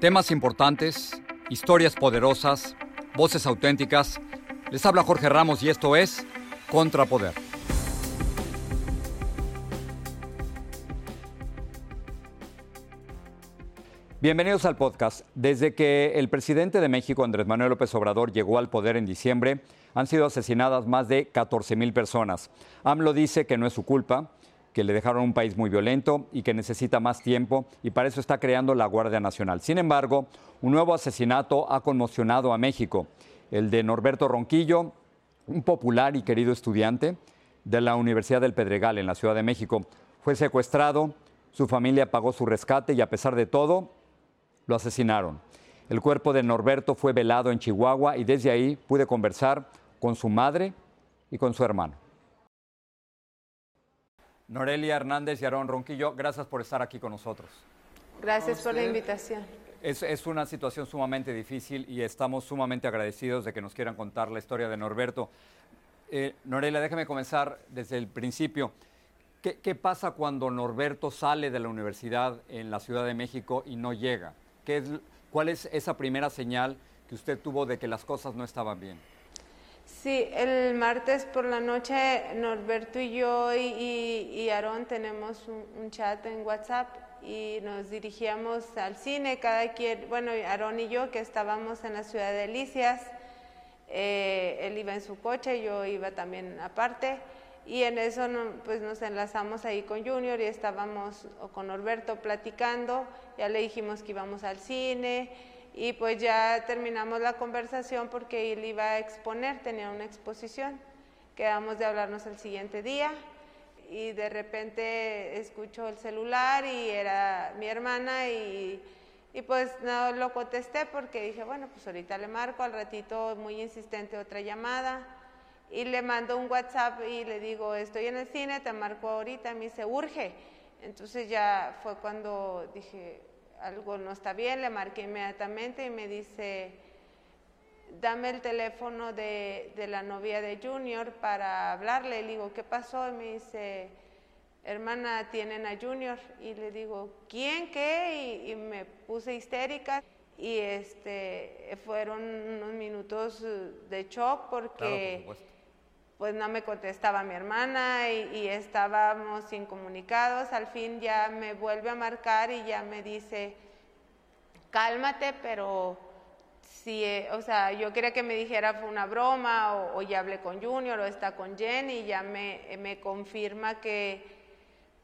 Temas importantes, historias poderosas, voces auténticas. Les habla Jorge Ramos y esto es Contrapoder. Bienvenidos al podcast. Desde que el presidente de México, Andrés Manuel López Obrador, llegó al poder en diciembre, han sido asesinadas más de 14 mil personas. AMLO dice que no es su culpa, que le dejaron un país muy violento y que necesita más tiempo y para eso está creando la Guardia Nacional. Sin embargo, un nuevo asesinato ha conmocionado a México, el de Norberto Ronquillo, un popular y querido estudiante de la Universidad del Pedregal en la Ciudad de México. Fue secuestrado, su familia pagó su rescate y a pesar de todo, lo asesinaron. El cuerpo de Norberto fue velado en Chihuahua y desde ahí pude conversar con su madre y con su hermano. Norelia Hernández y Aarón Ronquillo, gracias por estar aquí con nosotros. Gracias por la invitación. Es, es, una situación sumamente difícil y estamos sumamente agradecidos de que nos quieran contar la historia de Norberto. Eh, Norelia, déjame comenzar desde el principio. ¿Qué, ¿Qué, pasa cuando Norberto sale de la universidad en la Ciudad de México y no llega? ¿Qué es, ¿Cuál es esa primera señal que usted tuvo de que las cosas no estaban bien? Sí, el martes por la noche Norberto y yo y, y, Aarón tenemos un, chat en WhatsApp y nos dirigíamos al cine, cada quien, bueno, Aarón y yo que estábamos en la ciudad de Delicias, eh, él iba en su coche, yo iba también aparte. Y en eso pues nos enlazamos ahí con Junior y estábamos o con Norberto platicando, ya le dijimos que íbamos al cine y pues ya terminamos la conversación porque él iba a exponer, tenía una exposición. Quedamos de hablarnos el siguiente día y de repente escucho el celular y era mi hermana y, y pues no lo contesté porque dije, bueno, pues ahorita le marco, al ratito muy insistente otra llamada y le mando un WhatsApp y le digo, estoy en el cine, te marco ahorita, me dice, urge. Entonces ya fue cuando dije, algo no está bien, le marqué inmediatamente y me dice, dame el teléfono de, de, la novia de Junior para hablarle. Le digo, ¿qué pasó? Y me dice, hermana, tienen a Junior. Y le digo, ¿quién? ¿Qué? Y, me puse histérica. Y este, fueron unos minutos de shock porque Claro, pues no me contestaba mi hermana y, y, estábamos incomunicados. Al fin ya me vuelve a marcar y ya me dice, cálmate, pero si, eh, o sea, yo quería que me dijera fue una broma o, o, ya hablé con Junior o está con Jenny y ya me, me confirma que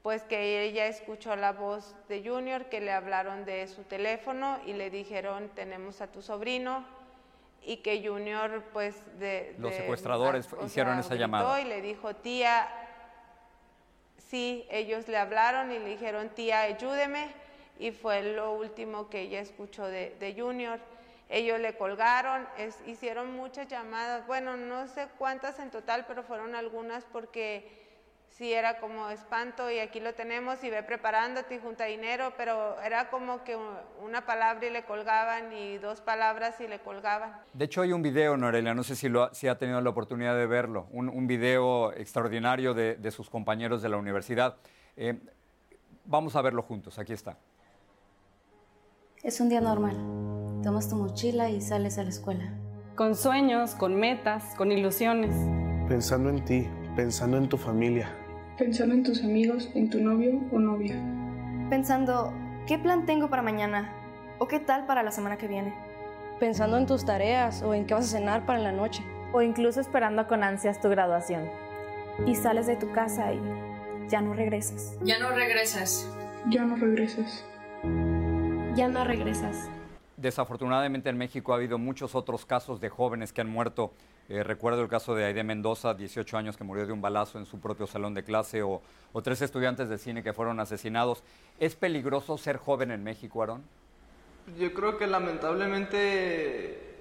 pues que ella escuchó la voz de Junior, que le hablaron de su teléfono y le dijeron, tenemos a tu sobrino, y que Junior, pues, de... Los secuestradores hicieron esa llamada. Y le dijo, tía, sí, ellos le hablaron y le dijeron, tía, ayúdeme, y fue lo último que ella escuchó de, de Junior. Ellos le colgaron, hicieron muchas llamadas, bueno, no sé cuántas en total, pero fueron algunas porque sí era como espanto y aquí lo tenemos y ve preparándote y junta dinero, pero era como que una palabra y le colgaban y dos palabras y le colgaban. De hecho hay un video, Norelia, no sé si, lo, si ha tenido la oportunidad de verlo, un, un video extraordinario de, de, sus compañeros de la universidad. Eh, vamos a verlo juntos, aquí está. Es un día normal. Tomas tu mochila y sales a la escuela. Con sueños, con metas, con ilusiones. Pensando en ti, pensando en tu familia Pensando en tus amigos, en tu novio o novia. Pensando, ¿qué plan tengo para mañana? ¿O qué tal para la semana que viene? Pensando en tus tareas o en qué vas a cenar para la noche. O incluso esperando con ansias tu graduación. Y sales de tu casa y ya no regresas. Ya no regresas. Ya no regresas. Ya no regresas. Desafortunadamente en México ha habido muchos otros casos de jóvenes que han muerto eh, recuerdo el caso de Aide Mendoza, 18 años, que murió de un balazo en su propio salón de clase, o, tres estudiantes de cine que fueron asesinados. ¿Es peligroso ser joven en México, Aarón? Yo creo que lamentablemente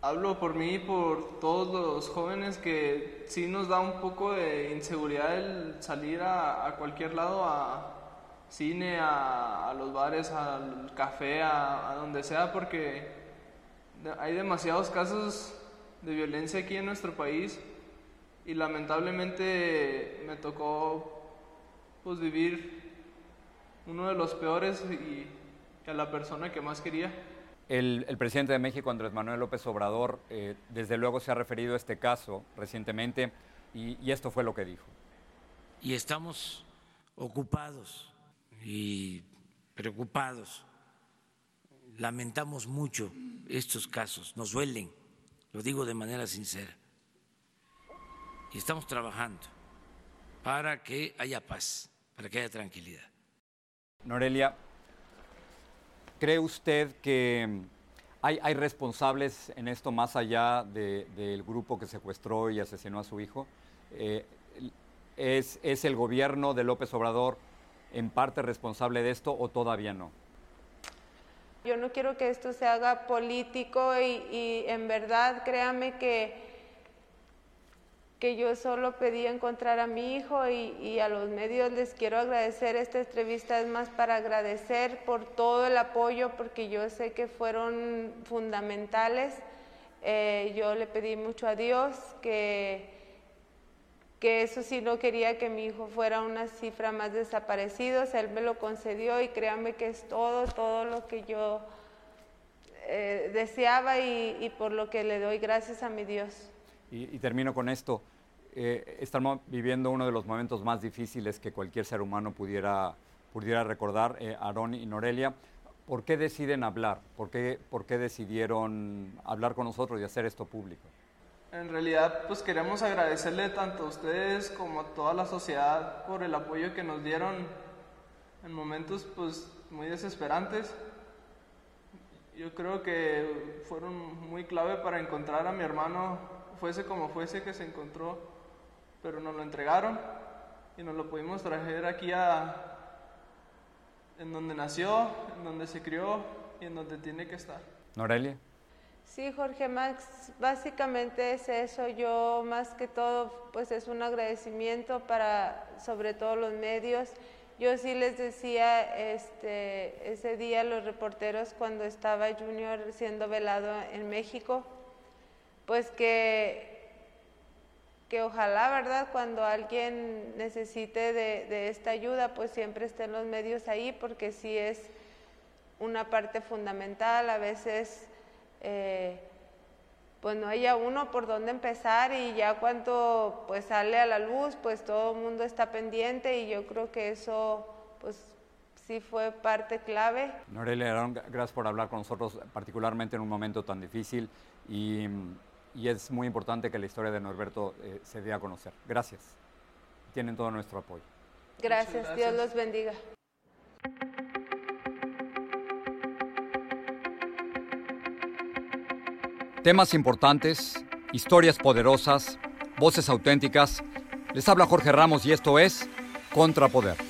hablo por mí y por todos los jóvenes que sí nos da un poco de inseguridad el salir a, cualquier lado, a cine, a, los bares, al café, a donde sea, porque hay demasiados casos de violencia aquí en nuestro país y lamentablemente me tocó pues vivir uno de los peores y, a la persona que más quería. El, presidente de México, Andrés Manuel López Obrador, eh, desde luego se ha referido a este caso recientemente y, y esto fue lo que dijo. Y estamos ocupados y preocupados. Lamentamos mucho estos casos, nos duelen lo digo de manera sincera. Y estamos trabajando para que haya paz, para que haya tranquilidad. Norelia, ¿cree usted que hay, hay responsables en esto más allá del grupo que secuestró y asesinó a su hijo? Eh, ¿es, ¿Es el gobierno de López Obrador en parte responsable de esto o todavía no? Yo no quiero que esto se haga político y, en verdad créame que, que yo solo pedí encontrar a mi hijo y, a los medios les quiero agradecer. Esta entrevista es más para agradecer por todo el apoyo porque yo sé que fueron fundamentales. Eh, yo le pedí mucho a Dios que que eso sí no quería que mi hijo fuera una cifra más desaparecidos, él me lo concedió y créanme que es todo, todo lo que yo eh, deseaba y, por lo que le doy gracias a mi Dios. Y, termino con esto, eh, estamos viviendo uno de los momentos más difíciles que cualquier ser humano pudiera, pudiera recordar, eh, y Norelia. ¿Por qué deciden hablar? ¿Por qué, ¿Por qué decidieron hablar con nosotros y hacer esto público? En realidad, pues queremos agradecerle tanto a ustedes como a toda la sociedad por el apoyo que nos dieron en momentos pues muy desesperantes. Yo creo que fueron muy clave para encontrar a mi hermano, fuese como fuese que se encontró, pero nos lo entregaron y nos lo pudimos traer aquí a en donde nació, en donde se crió y en donde tiene que estar. Norelia. Sí, Jorge Max, básicamente es eso. Yo más que todo, pues es un agradecimiento para sobre todo los medios. Yo sí les decía este, ese día a los reporteros cuando estaba Junior siendo velado en México, pues que, que ojalá, ¿verdad? Cuando alguien necesite de, de esta ayuda, pues siempre estén los medios ahí, porque sí es una parte fundamental. A veces eh, pues no haya uno por dónde empezar y ya cuando pues sale a la luz, pues todo el mundo está pendiente y yo creo que eso pues sí fue parte clave. Norelia gracias por hablar con nosotros, particularmente en un momento tan difícil y, es muy importante que la historia de Norberto eh, se dé a conocer. Gracias. Tienen todo nuestro apoyo. Gracias, Dios los bendiga. Temas importantes, historias poderosas, voces auténticas. Les habla Jorge Ramos y esto es Contrapoder.